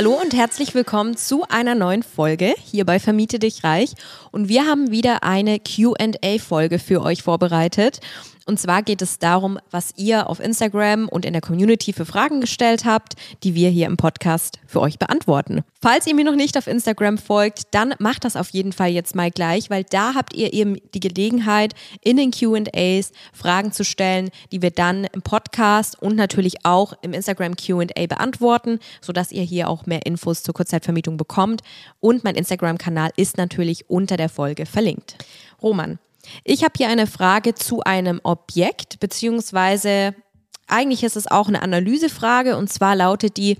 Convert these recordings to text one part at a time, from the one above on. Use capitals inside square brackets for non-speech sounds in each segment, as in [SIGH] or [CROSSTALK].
Hallo und herzlich willkommen zu einer neuen Folge hier bei Vermiete dich reich. Und wir haben wieder eine QA-Folge für euch vorbereitet. Und zwar geht es darum, was ihr auf Instagram und in der Community für Fragen gestellt habt, die wir hier im Podcast für euch beantworten. Falls ihr mir noch nicht auf Instagram folgt, dann macht das auf jeden Fall jetzt mal gleich, weil da habt ihr eben die Gelegenheit, in den QAs Fragen zu stellen, die wir dann im Podcast und natürlich auch im Instagram QA beantworten, sodass ihr hier auch mehr Infos zur Kurzzeitvermietung bekommt. Und mein Instagram-Kanal ist natürlich unter der Folge verlinkt. Roman, ich habe hier eine Frage zu einem Objekt, beziehungsweise eigentlich ist es auch eine Analysefrage und zwar lautet die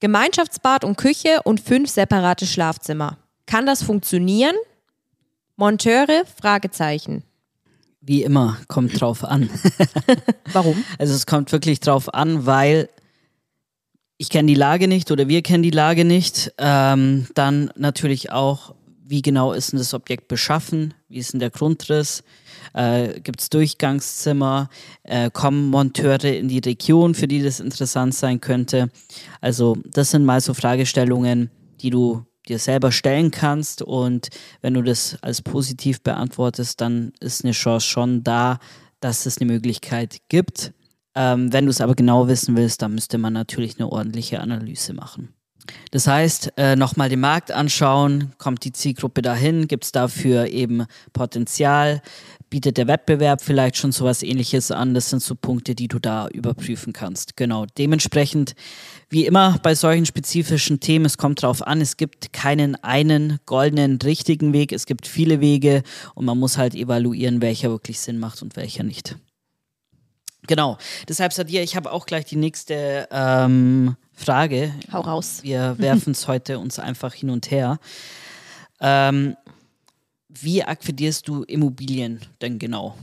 Gemeinschaftsbad und Küche und fünf separate Schlafzimmer. Kann das funktionieren? Monteure? Fragezeichen. Wie immer, kommt drauf an. [LAUGHS] Warum? Also es kommt wirklich drauf an, weil ich kenne die Lage nicht oder wir kennen die Lage nicht. Ähm, dann natürlich auch, wie genau ist denn das Objekt beschaffen, wie ist denn der Grundriss, äh, gibt es Durchgangszimmer, äh, kommen Monteure in die Region, für die das interessant sein könnte. Also das sind mal so Fragestellungen, die du dir selber stellen kannst und wenn du das als positiv beantwortest, dann ist eine Chance schon da, dass es eine Möglichkeit gibt. Ähm, wenn du es aber genau wissen willst, dann müsste man natürlich eine ordentliche Analyse machen. Das heißt, äh, nochmal den Markt anschauen, kommt die Zielgruppe dahin, gibt es dafür eben Potenzial, bietet der Wettbewerb vielleicht schon sowas ähnliches an, das sind so Punkte, die du da überprüfen kannst. Genau, dementsprechend, wie immer bei solchen spezifischen Themen, es kommt darauf an, es gibt keinen einen goldenen, richtigen Weg, es gibt viele Wege und man muss halt evaluieren, welcher wirklich Sinn macht und welcher nicht. Genau, deshalb Sadia, ich habe auch gleich die nächste ähm, Frage. Hau raus. Wir [LAUGHS] werfen es heute uns einfach hin und her. Ähm, wie akquirierst du Immobilien denn genau?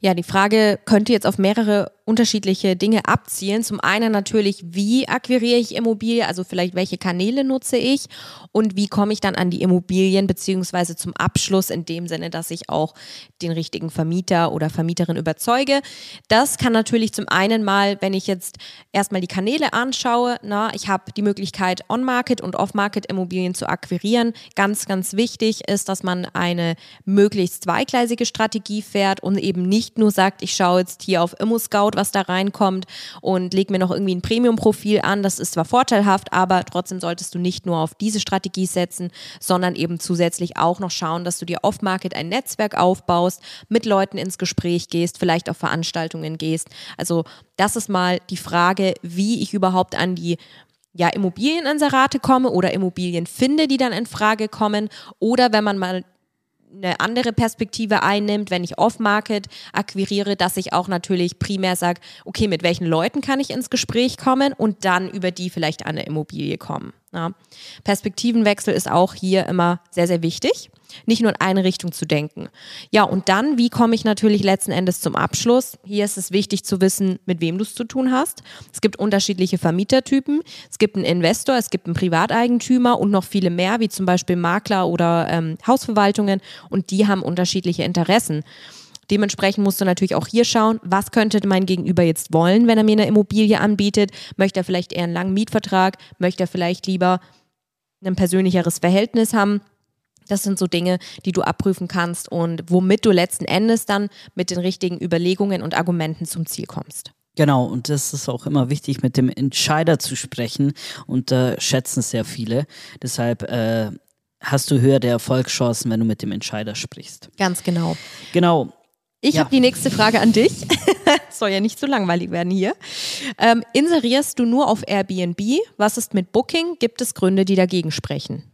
Ja, die Frage könnte jetzt auf mehrere unterschiedliche Dinge abzielen. Zum einen natürlich, wie akquiriere ich Immobilie, also vielleicht welche Kanäle nutze ich und wie komme ich dann an die Immobilien beziehungsweise zum Abschluss in dem Sinne, dass ich auch den richtigen Vermieter oder Vermieterin überzeuge. Das kann natürlich zum einen mal, wenn ich jetzt erstmal die Kanäle anschaue, na, ich habe die Möglichkeit, On-Market und Off-Market Immobilien zu akquirieren. Ganz, ganz wichtig ist, dass man eine möglichst zweigleisige Strategie fährt und eben nicht nur sagt, ich schaue jetzt hier auf ImmoScout schaut, was da reinkommt und leg mir noch irgendwie ein Premium-Profil an. Das ist zwar vorteilhaft, aber trotzdem solltest du nicht nur auf diese Strategie setzen, sondern eben zusätzlich auch noch schauen, dass du dir off-market ein Netzwerk aufbaust, mit Leuten ins Gespräch gehst, vielleicht auf Veranstaltungen gehst. Also das ist mal die Frage, wie ich überhaupt an die ja, Immobilieninserate komme oder Immobilien finde, die dann in Frage kommen. Oder wenn man mal eine andere Perspektive einnimmt, wenn ich Off-Market akquiriere, dass ich auch natürlich primär sage, okay, mit welchen Leuten kann ich ins Gespräch kommen und dann über die vielleicht an eine Immobilie kommen. Ja. Perspektivenwechsel ist auch hier immer sehr, sehr wichtig nicht nur in eine Richtung zu denken. Ja, und dann, wie komme ich natürlich letzten Endes zum Abschluss? Hier ist es wichtig zu wissen, mit wem du es zu tun hast. Es gibt unterschiedliche Vermietertypen. Es gibt einen Investor, es gibt einen Privateigentümer und noch viele mehr, wie zum Beispiel Makler oder ähm, Hausverwaltungen. Und die haben unterschiedliche Interessen. Dementsprechend musst du natürlich auch hier schauen, was könnte mein Gegenüber jetzt wollen, wenn er mir eine Immobilie anbietet. Möchte er vielleicht eher einen langen Mietvertrag? Möchte er vielleicht lieber ein persönlicheres Verhältnis haben? Das sind so Dinge, die du abprüfen kannst und womit du letzten Endes dann mit den richtigen Überlegungen und Argumenten zum Ziel kommst. Genau, und das ist auch immer wichtig, mit dem Entscheider zu sprechen und äh, schätzen sehr viele. Deshalb äh, hast du höhere Erfolgschancen, wenn du mit dem Entscheider sprichst. Ganz genau. Genau. Ich ja. habe die nächste Frage an dich. [LAUGHS] Soll ja nicht zu so langweilig werden hier. Ähm, inserierst du nur auf Airbnb? Was ist mit Booking? Gibt es Gründe, die dagegen sprechen?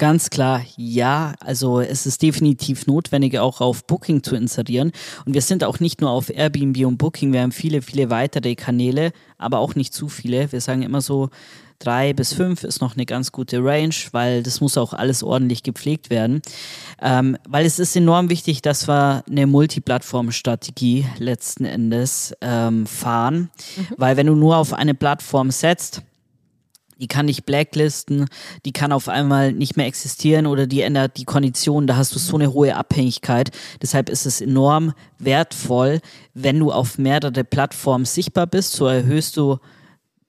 Ganz klar, ja. Also es ist definitiv notwendig, auch auf Booking zu inserieren. Und wir sind auch nicht nur auf Airbnb und Booking, wir haben viele, viele weitere Kanäle, aber auch nicht zu viele. Wir sagen immer so, drei bis fünf ist noch eine ganz gute Range, weil das muss auch alles ordentlich gepflegt werden. Ähm, weil es ist enorm wichtig, dass wir eine Multiplattform-Strategie letzten Endes ähm, fahren. Mhm. Weil wenn du nur auf eine Plattform setzt, die kann dich blacklisten, die kann auf einmal nicht mehr existieren oder die ändert die Konditionen, da hast du so eine hohe Abhängigkeit. Deshalb ist es enorm wertvoll, wenn du auf mehrere Plattformen sichtbar bist, so erhöhst du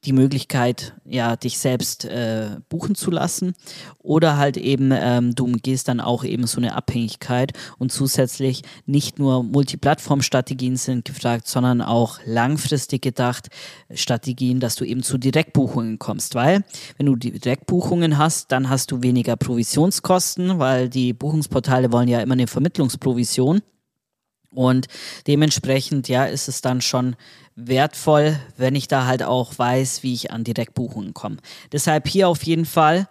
die Möglichkeit, ja, dich selbst äh, buchen zu lassen. Oder halt eben, ähm, du umgehst dann auch eben so eine Abhängigkeit. Und zusätzlich nicht nur Multiplattform-Strategien sind gefragt, sondern auch langfristig gedacht Strategien, dass du eben zu Direktbuchungen kommst. Weil, wenn du Direktbuchungen hast, dann hast du weniger Provisionskosten, weil die Buchungsportale wollen ja immer eine Vermittlungsprovision. Und dementsprechend, ja, ist es dann schon wertvoll, wenn ich da halt auch weiß, wie ich an Direktbuchungen komme. Deshalb hier auf jeden Fall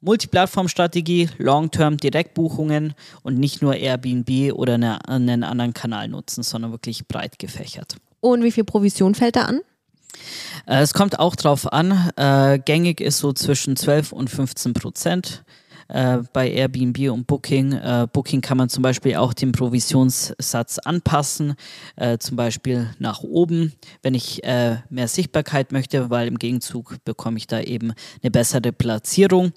Multiplattform-Strategie, Long-Term Direktbuchungen und nicht nur Airbnb oder eine, einen anderen Kanal nutzen, sondern wirklich breit gefächert. Und wie viel Provision fällt da an? Äh, es kommt auch drauf an. Äh, gängig ist so zwischen 12 und 15 Prozent äh, bei Airbnb und Booking. Äh, Booking kann man zum Beispiel auch den Provisionssatz anpassen, äh, zum Beispiel nach oben, wenn ich äh, mehr Sichtbarkeit möchte, weil im Gegenzug bekomme ich da eben eine bessere Platzierung.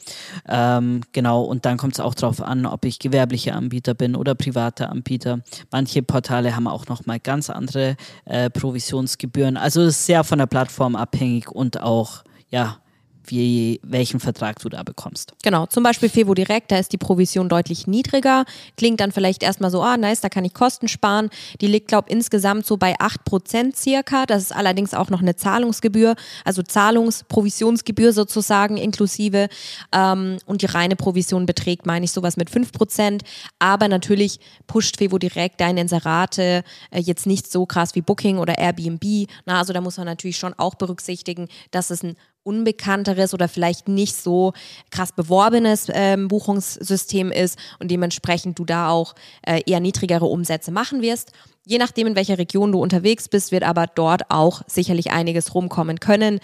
Ähm, genau, und dann kommt es auch darauf an, ob ich gewerblicher Anbieter bin oder privater Anbieter. Manche Portale haben auch nochmal ganz andere äh, Provisionsgebühren. Also ist sehr von der Plattform abhängig und auch ja, wie, welchen Vertrag du da bekommst. Genau, zum Beispiel Fevo Direkt, da ist die Provision deutlich niedriger. Klingt dann vielleicht erstmal so, ah, nice, da kann ich Kosten sparen. Die liegt, glaube ich, insgesamt so bei 8% circa. Das ist allerdings auch noch eine Zahlungsgebühr, also Zahlungsprovisionsgebühr sozusagen inklusive. Ähm, und die reine Provision beträgt, meine ich, sowas mit 5%. Aber natürlich pusht Fevo Direkt deine Inserate äh, jetzt nicht so krass wie Booking oder Airbnb. Na, also da muss man natürlich schon auch berücksichtigen, dass es ein unbekannteres oder vielleicht nicht so krass beworbenes ähm, Buchungssystem ist und dementsprechend du da auch äh, eher niedrigere Umsätze machen wirst. Je nachdem, in welcher Region du unterwegs bist, wird aber dort auch sicherlich einiges rumkommen können,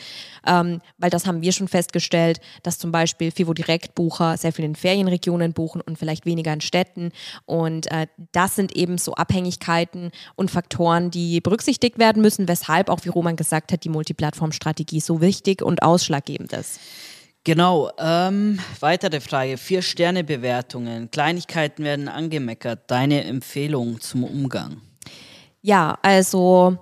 ähm, weil das haben wir schon festgestellt, dass zum Beispiel Fivo Direktbucher sehr viel in Ferienregionen buchen und vielleicht weniger in Städten. Und äh, das sind eben so Abhängigkeiten und Faktoren, die berücksichtigt werden müssen, weshalb auch, wie Roman gesagt hat, die Multiplattform-Strategie so wichtig und ausschlaggebend ist. Genau, ähm, weitere Frage. Vier-Sterne-Bewertungen. Kleinigkeiten werden angemeckert. Deine Empfehlung zum Umgang? Ja, also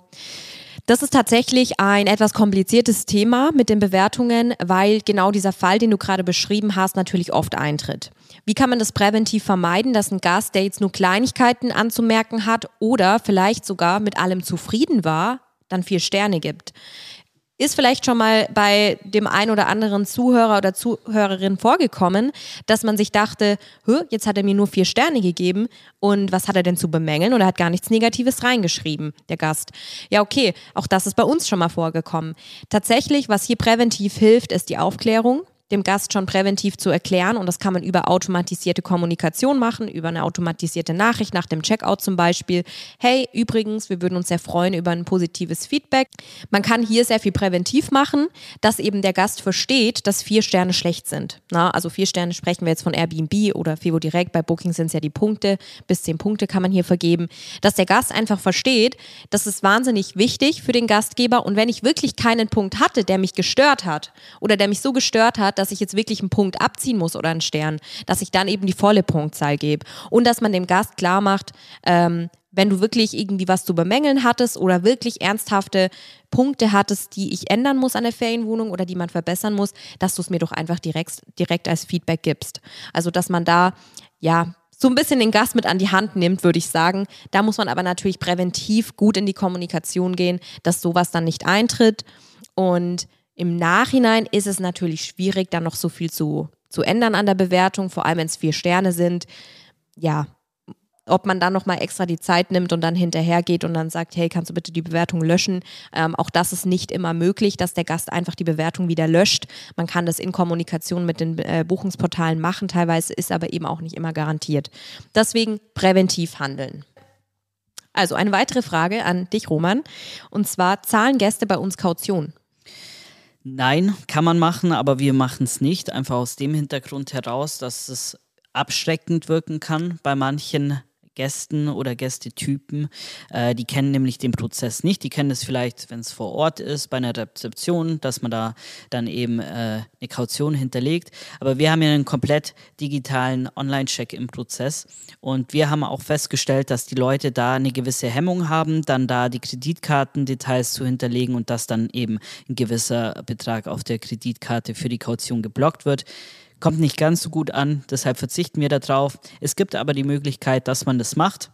das ist tatsächlich ein etwas kompliziertes Thema mit den Bewertungen, weil genau dieser Fall, den du gerade beschrieben hast, natürlich oft eintritt. Wie kann man das präventiv vermeiden, dass ein Gast, der jetzt nur Kleinigkeiten anzumerken hat oder vielleicht sogar mit allem zufrieden war, dann vier Sterne gibt? Ist vielleicht schon mal bei dem einen oder anderen Zuhörer oder Zuhörerin vorgekommen, dass man sich dachte, jetzt hat er mir nur vier Sterne gegeben und was hat er denn zu bemängeln oder hat gar nichts Negatives reingeschrieben, der Gast. Ja, okay, auch das ist bei uns schon mal vorgekommen. Tatsächlich, was hier präventiv hilft, ist die Aufklärung dem Gast schon präventiv zu erklären. Und das kann man über automatisierte Kommunikation machen, über eine automatisierte Nachricht nach dem Checkout zum Beispiel. Hey, übrigens, wir würden uns sehr freuen über ein positives Feedback. Man kann hier sehr viel präventiv machen, dass eben der Gast versteht, dass vier Sterne schlecht sind. Na, also vier Sterne sprechen wir jetzt von Airbnb oder Fivo Direkt. Bei Booking sind es ja die Punkte. Bis zehn Punkte kann man hier vergeben. Dass der Gast einfach versteht, das ist wahnsinnig wichtig für den Gastgeber. Und wenn ich wirklich keinen Punkt hatte, der mich gestört hat oder der mich so gestört hat, dass ich jetzt wirklich einen Punkt abziehen muss oder einen Stern, dass ich dann eben die volle Punktzahl gebe. Und dass man dem Gast klar macht, ähm, wenn du wirklich irgendwie was zu bemängeln hattest oder wirklich ernsthafte Punkte hattest, die ich ändern muss an der Ferienwohnung oder die man verbessern muss, dass du es mir doch einfach direkt, direkt als Feedback gibst. Also, dass man da, ja, so ein bisschen den Gast mit an die Hand nimmt, würde ich sagen. Da muss man aber natürlich präventiv gut in die Kommunikation gehen, dass sowas dann nicht eintritt. Und im Nachhinein ist es natürlich schwierig, dann noch so viel zu, zu ändern an der Bewertung, vor allem wenn es vier Sterne sind. Ja, ob man dann nochmal extra die Zeit nimmt und dann hinterher geht und dann sagt, hey, kannst du bitte die Bewertung löschen? Ähm, auch das ist nicht immer möglich, dass der Gast einfach die Bewertung wieder löscht. Man kann das in Kommunikation mit den äh, Buchungsportalen machen, teilweise ist aber eben auch nicht immer garantiert. Deswegen präventiv handeln. Also eine weitere Frage an dich, Roman. Und zwar, zahlen Gäste bei uns Kaution? Nein, kann man machen, aber wir machen es nicht. Einfach aus dem Hintergrund heraus, dass es abschreckend wirken kann bei manchen Gästen oder Gästetypen. Äh, die kennen nämlich den Prozess nicht. Die kennen es vielleicht, wenn es vor Ort ist, bei einer Rezeption, dass man da dann eben äh, eine Kaution hinterlegt. Aber wir haben ja einen komplett digitalen Online-Check im Prozess. Und wir haben auch festgestellt, dass die Leute da eine gewisse Hemmung haben, dann da die Kreditkartendetails zu hinterlegen und dass dann eben ein gewisser Betrag auf der Kreditkarte für die Kaution geblockt wird. Kommt nicht ganz so gut an, deshalb verzichten wir darauf. Es gibt aber die Möglichkeit, dass man das macht.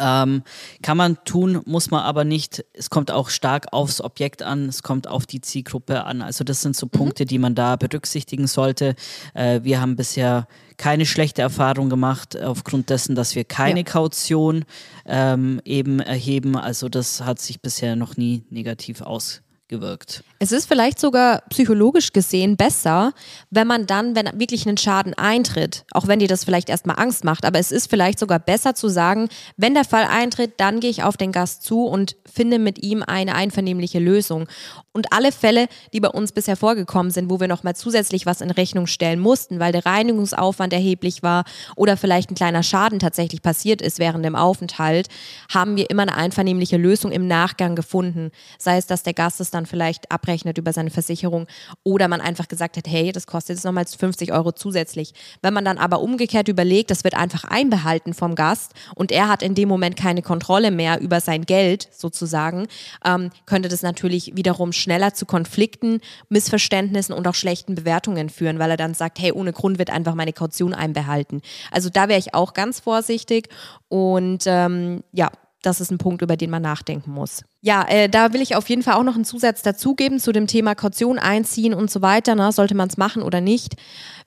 Ähm, kann man tun, muss man aber nicht. Es kommt auch stark aufs Objekt an, es kommt auf die Zielgruppe an. Also das sind so mhm. Punkte, die man da berücksichtigen sollte. Äh, wir haben bisher keine schlechte Erfahrung gemacht aufgrund dessen, dass wir keine ja. Kaution ähm, eben erheben. Also das hat sich bisher noch nie negativ ausgewirkt gewirkt. Es ist vielleicht sogar psychologisch gesehen besser, wenn man dann, wenn wirklich ein Schaden eintritt, auch wenn dir das vielleicht erstmal Angst macht, aber es ist vielleicht sogar besser zu sagen, wenn der Fall eintritt, dann gehe ich auf den Gast zu und finde mit ihm eine einvernehmliche Lösung. Und alle Fälle, die bei uns bisher vorgekommen sind, wo wir nochmal zusätzlich was in Rechnung stellen mussten, weil der Reinigungsaufwand erheblich war oder vielleicht ein kleiner Schaden tatsächlich passiert ist während dem Aufenthalt, haben wir immer eine einvernehmliche Lösung im Nachgang gefunden. Sei es, dass der Gast es dann vielleicht abrechnet über seine Versicherung oder man einfach gesagt hat, hey, das kostet jetzt nochmal 50 Euro zusätzlich. Wenn man dann aber umgekehrt überlegt, das wird einfach einbehalten vom Gast und er hat in dem Moment keine Kontrolle mehr über sein Geld sozusagen, ähm, könnte das natürlich wiederum schneller zu Konflikten, Missverständnissen und auch schlechten Bewertungen führen, weil er dann sagt, hey, ohne Grund wird einfach meine Kaution einbehalten. Also da wäre ich auch ganz vorsichtig und ähm, ja, das ist ein Punkt, über den man nachdenken muss. Ja, äh, da will ich auf jeden Fall auch noch einen Zusatz dazugeben zu dem Thema Kaution einziehen und so weiter. Na, sollte man es machen oder nicht?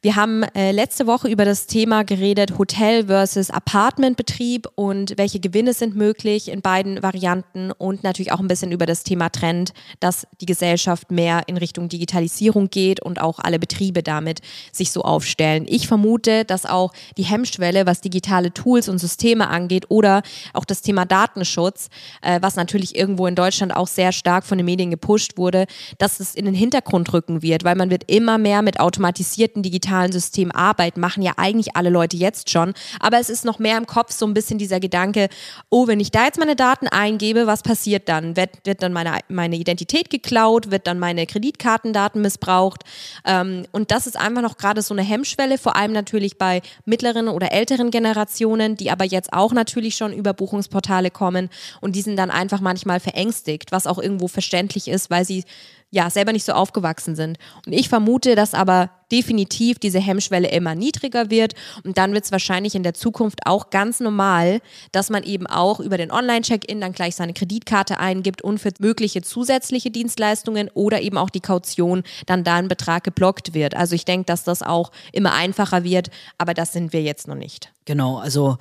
Wir haben äh, letzte Woche über das Thema geredet, Hotel versus Apartmentbetrieb und welche Gewinne sind möglich in beiden Varianten und natürlich auch ein bisschen über das Thema Trend, dass die Gesellschaft mehr in Richtung Digitalisierung geht und auch alle Betriebe damit sich so aufstellen. Ich vermute, dass auch die Hemmschwelle, was digitale Tools und Systeme angeht oder auch das Thema Datenschutz, äh, was natürlich irgendwo in Deutschland auch sehr stark von den Medien gepusht wurde, dass es in den Hintergrund rücken wird, weil man wird immer mehr mit automatisierten digitalen digitalen System arbeiten, machen ja eigentlich alle Leute jetzt schon. Aber es ist noch mehr im Kopf so ein bisschen dieser Gedanke, oh, wenn ich da jetzt meine Daten eingebe, was passiert dann? Wird, wird dann meine, meine Identität geklaut? Wird dann meine Kreditkartendaten missbraucht? Ähm, und das ist einfach noch gerade so eine Hemmschwelle, vor allem natürlich bei mittleren oder älteren Generationen, die aber jetzt auch natürlich schon über Buchungsportale kommen und die sind dann einfach manchmal verängstigt, was auch irgendwo verständlich ist, weil sie ja, selber nicht so aufgewachsen sind. Und ich vermute, dass aber definitiv diese Hemmschwelle immer niedriger wird und dann wird es wahrscheinlich in der Zukunft auch ganz normal, dass man eben auch über den Online-Check-In dann gleich seine Kreditkarte eingibt und für mögliche zusätzliche Dienstleistungen oder eben auch die Kaution dann da ein Betrag geblockt wird. Also ich denke, dass das auch immer einfacher wird, aber das sind wir jetzt noch nicht. Genau, also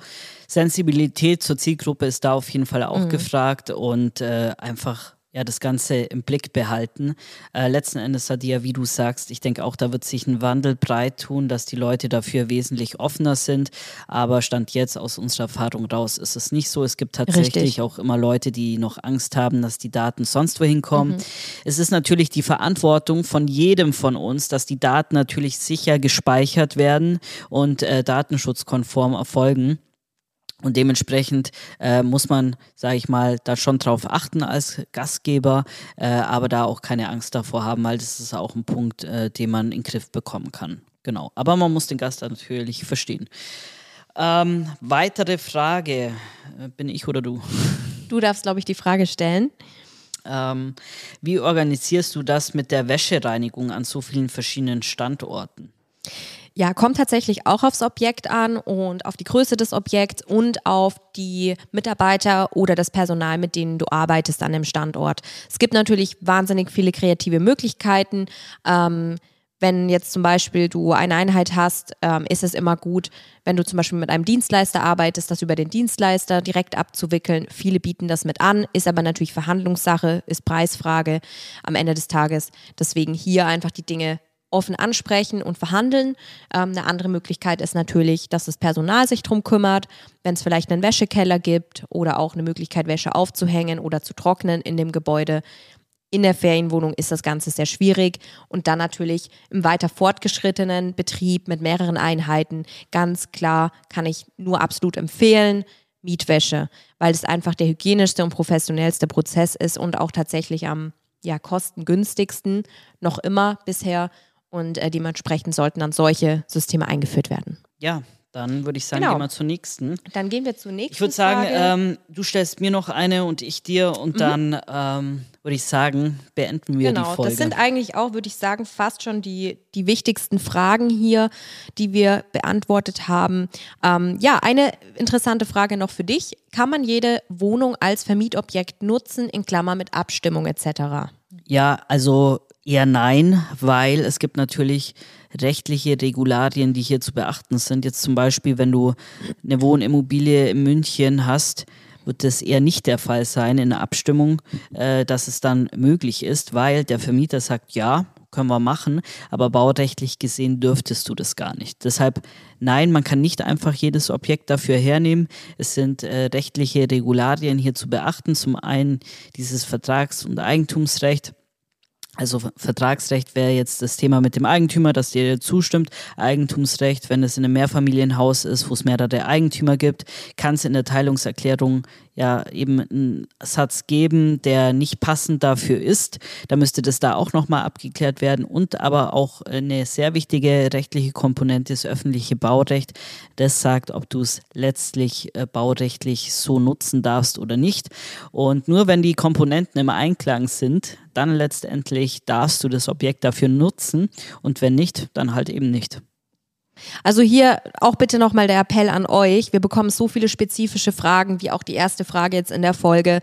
Sensibilität zur Zielgruppe ist da auf jeden Fall auch mhm. gefragt und äh, einfach ja, das Ganze im Blick behalten. Äh, letzten Endes hat die ja, wie du sagst, ich denke auch, da wird sich ein Wandel breit tun, dass die Leute dafür wesentlich offener sind. Aber Stand jetzt aus unserer Erfahrung raus ist es nicht so. Es gibt tatsächlich Richtig. auch immer Leute, die noch Angst haben, dass die Daten sonst wohin kommen. Mhm. Es ist natürlich die Verantwortung von jedem von uns, dass die Daten natürlich sicher gespeichert werden und äh, datenschutzkonform erfolgen. Und dementsprechend äh, muss man, sage ich mal, da schon drauf achten als Gastgeber, äh, aber da auch keine Angst davor haben, weil das ist auch ein Punkt, äh, den man in den Griff bekommen kann. Genau. Aber man muss den Gast natürlich verstehen. Ähm, weitere Frage. Äh, bin ich oder du? [LAUGHS] Du darfst, glaube ich, die Frage stellen. Ähm, wie organisierst du das mit der Wäschereinigung an so vielen verschiedenen Standorten? Ja, kommt tatsächlich auch aufs Objekt an und auf die Größe des Objekts und auf die Mitarbeiter oder das Personal, mit denen du arbeitest an dem Standort. Es gibt natürlich wahnsinnig viele kreative Möglichkeiten. Ähm, wenn jetzt zum Beispiel du eine Einheit hast, ähm, ist es immer gut, wenn du zum Beispiel mit einem Dienstleister arbeitest, das über den Dienstleister direkt abzuwickeln. Viele bieten das mit an, ist aber natürlich Verhandlungssache, ist Preisfrage am Ende des Tages. Deswegen hier einfach die Dinge offen ansprechen und verhandeln. Ähm, eine andere Möglichkeit ist natürlich, dass das Personal sich drum kümmert, wenn es vielleicht einen Wäschekeller gibt oder auch eine Möglichkeit, Wäsche aufzuhängen oder zu trocknen in dem Gebäude. In der Ferienwohnung ist das Ganze sehr schwierig und dann natürlich im weiter fortgeschrittenen Betrieb mit mehreren Einheiten ganz klar kann ich nur absolut empfehlen, Mietwäsche, weil es einfach der hygienischste und professionellste Prozess ist und auch tatsächlich am ja, kostengünstigsten noch immer bisher und äh, dementsprechend sollten dann solche Systeme eingeführt werden. Ja, dann würde ich sagen, Genau. gehen wir zur nächsten. Dann gehen wir zur nächsten Ich würde sagen, ähm, du stellst mir noch eine und ich dir und dann ähm, würde ich sagen, beenden wir genau, die Folge. das sind eigentlich auch, würde ich sagen, fast schon die, die wichtigsten Fragen hier, die wir beantwortet haben. Ähm, ja, eine interessante Frage noch für dich. Kann man jede Wohnung als Vermietobjekt nutzen, in Klammer mit Abstimmung etc.? Ja, also eher nein, weil es gibt natürlich rechtliche Regularien, die hier zu beachten sind. Jetzt zum Beispiel, wenn du eine Wohnimmobilie in München hast, wird das eher nicht der Fall sein in der Abstimmung, äh, dass es dann möglich ist, weil der Vermieter sagt, ja, können wir machen, aber baurechtlich gesehen dürftest du das gar nicht. Deshalb, nein, man kann nicht einfach jedes Objekt dafür hernehmen. Es sind äh, rechtliche Regularien hier zu beachten. Zum einen dieses Vertrags- und Eigentumsrecht. Also Ver- Vertragsrecht wäre jetzt das Thema mit dem Eigentümer, dass der zustimmt. Eigentumsrecht, wenn es in einem Mehrfamilienhaus ist, wo es mehrere Eigentümer gibt, kann es in der Teilungserklärung ja eben einen Satz geben, der nicht passend dafür ist. Da müsste das da auch nochmal abgeklärt werden. Und aber auch eine sehr wichtige rechtliche Komponente ist öffentliche Baurecht. Das sagt, ob du es letztlich äh, baurechtlich so nutzen darfst oder nicht. Und nur wenn die Komponenten im Einklang sind, dann letztendlich darfst du das Objekt dafür nutzen und wenn nicht, dann halt eben nicht. Also hier auch bitte nochmal der Appell an euch. Wir bekommen so viele spezifische Fragen, wie auch die erste Frage jetzt in der Folge.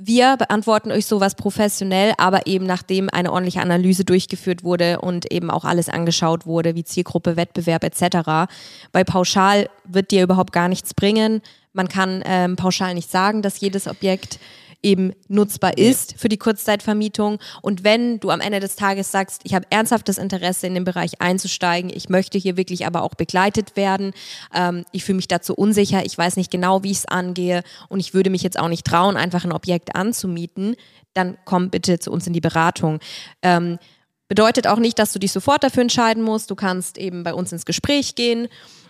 Wir beantworten euch sowas professionell, aber eben nachdem eine ordentliche Analyse durchgeführt wurde und eben auch alles angeschaut wurde, wie Zielgruppe, Wettbewerb etc. Bei Pauschal wird dir überhaupt gar nichts bringen. Man kann ähm, pauschal nicht sagen, dass jedes Objekt eben nutzbar ist für die Kurzzeitvermietung. Und wenn du am Ende des Tages sagst, ich habe ernsthaftes Interesse in den Bereich einzusteigen, ich möchte hier wirklich aber auch begleitet werden, ähm, ich fühle mich dazu unsicher, ich weiß nicht genau, wie ich es angehe und ich würde mich jetzt auch nicht trauen, einfach ein Objekt anzumieten, dann komm bitte zu uns in die Beratung. Ähm, Bedeutet auch nicht, dass du dich sofort dafür entscheiden musst. Du kannst eben bei uns ins Gespräch gehen.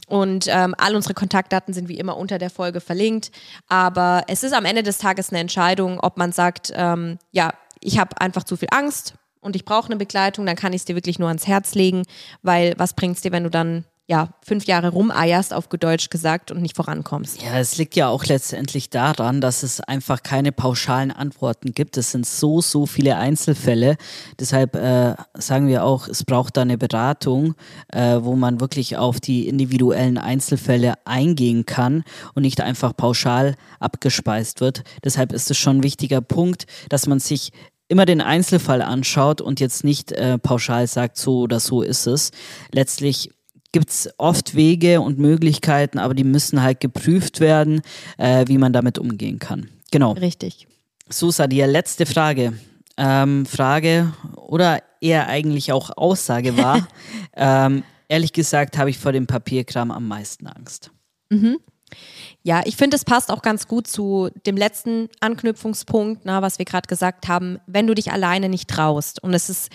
Und ähm, all unsere Kontaktdaten sind wie immer unter der Folge verlinkt. Aber es ist am Ende des Tages eine Entscheidung, ob man sagt, ähm, ja, ich habe einfach zu viel Angst und ich brauche eine Begleitung, dann kann ich es dir wirklich nur ans Herz legen, weil was bringt es dir, wenn du dann ja fünf Jahre rumeierst, auf Deutsch gesagt, und nicht vorankommst? Ja, es liegt ja auch letztendlich daran, dass es einfach keine pauschalen Antworten gibt. Es sind so, so viele Einzelfälle. Deshalb äh, sagen wir auch, es braucht da eine Beratung, äh, wo man wirklich auf die individuellen Einzelfälle eingehen kann und nicht einfach pauschal abgespeist wird. Deshalb ist es schon ein wichtiger Punkt, dass man sich immer den Einzelfall anschaut und jetzt nicht äh, pauschal sagt, so oder so ist es. Letztlich gibt es oft Wege und Möglichkeiten, aber die müssen halt geprüft werden, äh, wie man damit umgehen kann. Genau. Richtig. So, Sadia, letzte Frage. Ähm, Frage oder eher eigentlich auch Aussage war, [LAUGHS] ähm, ehrlich gesagt habe ich vor dem Papierkram am meisten Angst. Ja, ich finde, es passt auch ganz gut zu dem letzten Anknüpfungspunkt, na, was wir gerade gesagt haben. Wenn du dich alleine nicht traust und es ist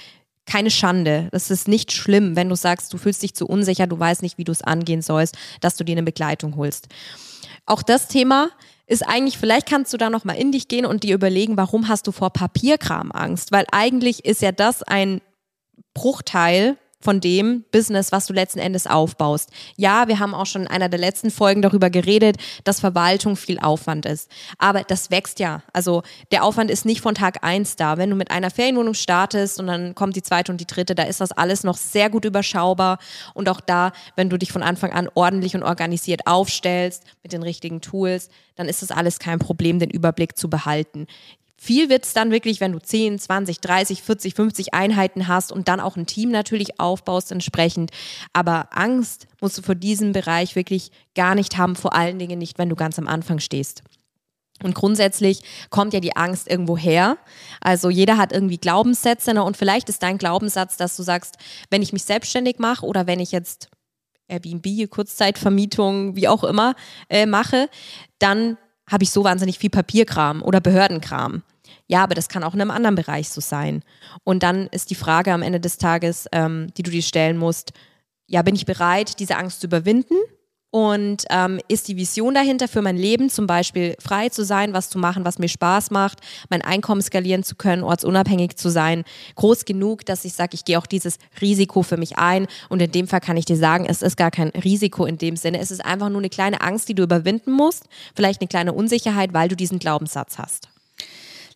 keine Schande, es ist nicht schlimm, wenn du sagst, du fühlst dich zu unsicher, du weißt nicht, wie du es angehen sollst, dass du dir eine Begleitung holst. Auch das Thema ist eigentlich, vielleicht kannst du da nochmal in dich gehen und dir überlegen, warum hast du vor Papierkram Angst? Weil eigentlich ist ja das ein Bruchteil von dem Business, was du letzten Endes aufbaust. Ja, wir haben auch schon in einer der letzten Folgen darüber geredet, dass Verwaltung viel Aufwand ist. Aber das wächst ja. Also der Aufwand ist nicht von Tag eins da. Wenn du mit einer Ferienwohnung startest und dann kommt die zweite und die dritte, da ist das alles noch sehr gut überschaubar. Und auch da, wenn du dich von Anfang an ordentlich und organisiert aufstellst mit den richtigen Tools, dann ist das alles kein Problem, den Überblick zu behalten. Viel wird es dann wirklich, wenn du 10, 20, 30, 40, 50 Einheiten hast und dann auch ein Team natürlich aufbaust entsprechend. Aber Angst musst du vor diesem Bereich wirklich gar nicht haben, vor allen Dingen nicht, wenn du ganz am Anfang stehst. Und grundsätzlich kommt ja die Angst irgendwo her. Also jeder hat irgendwie Glaubenssätze ne? und vielleicht ist dein Glaubenssatz, dass du sagst, wenn ich mich selbstständig mache oder wenn ich jetzt Airbnb, Kurzzeitvermietung, wie auch immer äh, mache, dann habe ich so wahnsinnig viel Papierkram oder Behördenkram. Ja, aber das kann auch in einem anderen Bereich so sein. Und dann ist die Frage am Ende des Tages, ähm, die du dir stellen musst, ja, bin ich bereit, diese Angst zu überwinden? Und ähm, ist die Vision dahinter für mein Leben, zum Beispiel frei zu sein, was zu machen, was mir Spaß macht, mein Einkommen skalieren zu können, ortsunabhängig zu sein, groß genug, dass ich sage, ich gehe auch dieses Risiko für mich ein. Und in dem Fall kann ich dir sagen, es ist gar kein Risiko in dem Sinne. Es ist einfach nur eine kleine Angst, die du überwinden musst, vielleicht eine kleine Unsicherheit, weil du diesen Glaubenssatz hast.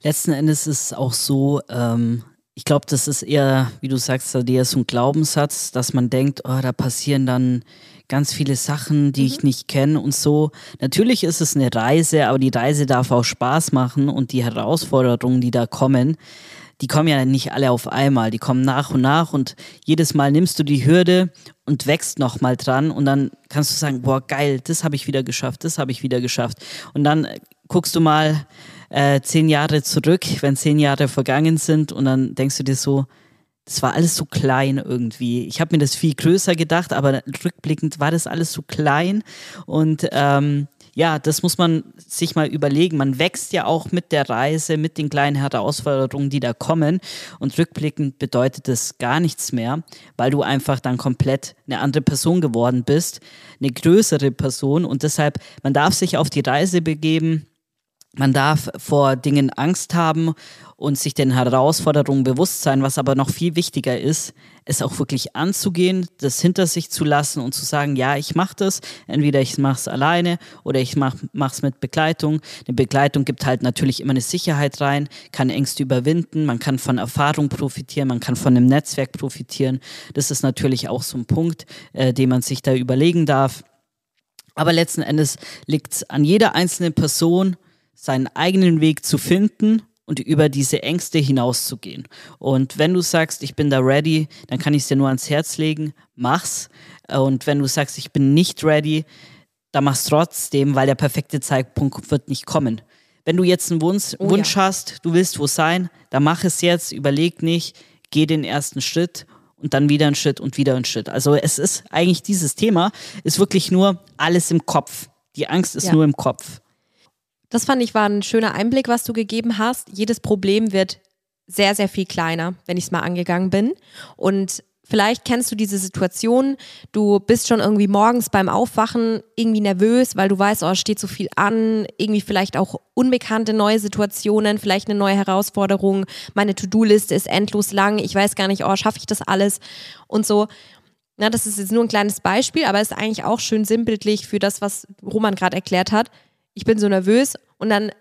Letzten Endes ist es auch so, ähm, ich glaube, das ist eher, wie du sagst, eher so ein Glaubenssatz, dass man denkt, oh, da passieren dann ganz viele Sachen, die mhm. ich nicht kenne und so. Natürlich ist es eine Reise, aber die Reise darf auch Spaß machen und die Herausforderungen, die da kommen, die kommen ja nicht alle auf einmal, die kommen nach und nach und jedes Mal nimmst du die Hürde und wächst nochmal dran und dann kannst du sagen, boah, geil, das habe ich wieder geschafft, das habe ich wieder geschafft. Und dann guckst du mal äh, zehn Jahre zurück, wenn zehn Jahre vergangen sind und dann denkst du dir so, das war alles so klein irgendwie. Ich habe mir das viel größer gedacht, aber rückblickend war das alles so klein. Und ähm, ja, das muss man sich mal überlegen. Man wächst ja auch mit der Reise, mit den kleinen Herausforderungen, die da kommen. Und rückblickend bedeutet das gar nichts mehr, weil du einfach dann komplett eine andere Person geworden bist, eine größere Person. Und deshalb, man darf sich auf die Reise begeben man darf vor Dingen Angst haben und sich den Herausforderungen bewusst sein, was aber noch viel wichtiger ist, es auch wirklich anzugehen, das hinter sich zu lassen und zu sagen, ja, ich mache das, entweder ich mache es alleine oder ich mache es mit Begleitung. Eine Begleitung gibt halt natürlich immer eine Sicherheit rein, kann Ängste überwinden, man kann von Erfahrung profitieren, man kann von einem Netzwerk profitieren. Das ist natürlich auch so ein Punkt, äh, den man sich da überlegen darf. Aber letzten Endes liegt es an jeder einzelnen Person, seinen eigenen Weg zu finden und über diese Ängste hinauszugehen. Und wenn du sagst, ich bin da ready, dann kann ich es dir nur ans Herz legen, mach's. Und wenn du sagst, ich bin nicht ready, dann mach's trotzdem, weil der perfekte Zeitpunkt wird nicht kommen. Wenn du jetzt einen Wunsch, oh, Wunsch ja. hast, du willst wo sein, dann mach es jetzt, überleg nicht, geh den ersten Schritt und dann wieder einen Schritt und wieder einen Schritt. Also es ist eigentlich dieses Thema, ist wirklich nur alles im Kopf. Die Angst ist ja. nur im Kopf. Das fand ich war ein schöner Einblick, was du gegeben hast. Jedes Problem wird sehr, sehr viel kleiner, wenn ich es mal angegangen bin. Und vielleicht kennst du diese Situation, du bist schon irgendwie morgens beim Aufwachen irgendwie nervös, weil du weißt, oh, es steht so viel an, irgendwie vielleicht auch unbekannte neue Situationen, vielleicht eine neue Herausforderung, meine To-Do-Liste ist endlos lang, ich weiß gar nicht, oh, schaffe ich das alles und so. Na, das ist jetzt nur ein kleines Beispiel, aber ist eigentlich auch schön sinnbildlich für das, was Roman gerade erklärt hat ich bin so nervös und dann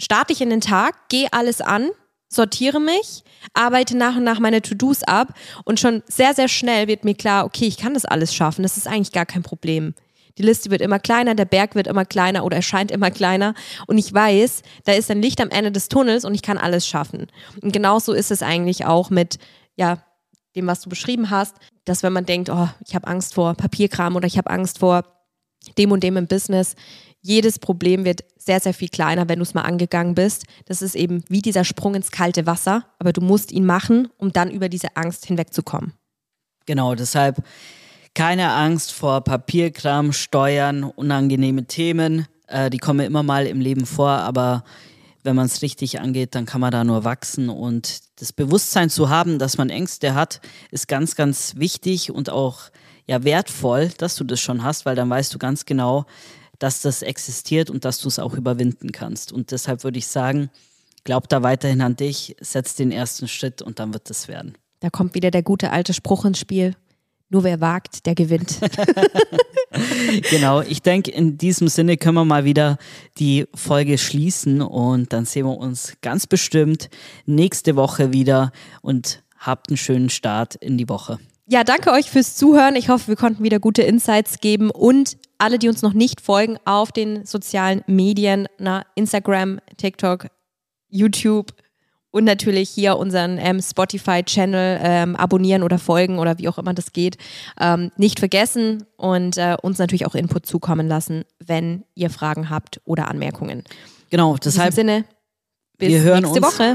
starte ich in den Tag, gehe alles an, sortiere mich, arbeite nach und nach meine To-Dos ab und schon sehr, sehr schnell wird mir klar, okay, ich kann das alles schaffen, das ist eigentlich gar kein Problem. Die Liste wird immer kleiner, der Berg wird immer kleiner oder erscheint immer kleiner und ich weiß, da ist ein Licht am Ende des Tunnels und ich kann alles schaffen. Und genauso ist es eigentlich auch mit, ja, dem, was du beschrieben hast, dass wenn man denkt, oh, ich habe Angst vor Papierkram oder ich habe Angst vor dem und dem im Business, jedes Problem wird sehr, sehr viel kleiner, wenn du es mal angegangen bist. Das ist eben wie dieser Sprung ins kalte Wasser, aber du musst ihn machen, um dann über diese Angst hinwegzukommen. Genau, deshalb keine Angst vor Papierkram, Steuern, unangenehme Themen. Äh, die kommen immer mal im Leben vor, aber wenn man es richtig angeht, dann kann man da nur wachsen. Und das Bewusstsein zu haben, dass man Ängste hat, ist ganz, ganz wichtig und auch ja wertvoll, dass du das schon hast, weil dann weißt du ganz genau, dass das existiert und dass du es auch überwinden kannst. Und deshalb würde ich sagen, glaub da weiterhin an dich, setz den ersten Schritt und dann wird es werden. Da kommt wieder der gute alte Spruch ins Spiel. Nur wer wagt, der gewinnt. [LAUGHS] [LAUGHS] genau, ich denke, in diesem Sinne können wir mal wieder die Folge schließen und dann sehen wir uns ganz bestimmt nächste Woche wieder und habt einen schönen Start in die Woche. Ja, danke euch fürs Zuhören. Ich hoffe, wir konnten wieder gute Insights geben und alle, die uns noch nicht folgen auf den sozialen Medien, na, Instagram, TikTok, YouTube und natürlich hier unseren ähm, Spotify-Channel ähm, abonnieren oder folgen oder wie auch immer das geht. Ähm, nicht vergessen und äh, uns natürlich auch Input zukommen lassen, wenn ihr Fragen habt oder Anmerkungen. Genau, In deshalb diesem Sinne, bis wir hören nächste uns. Woche.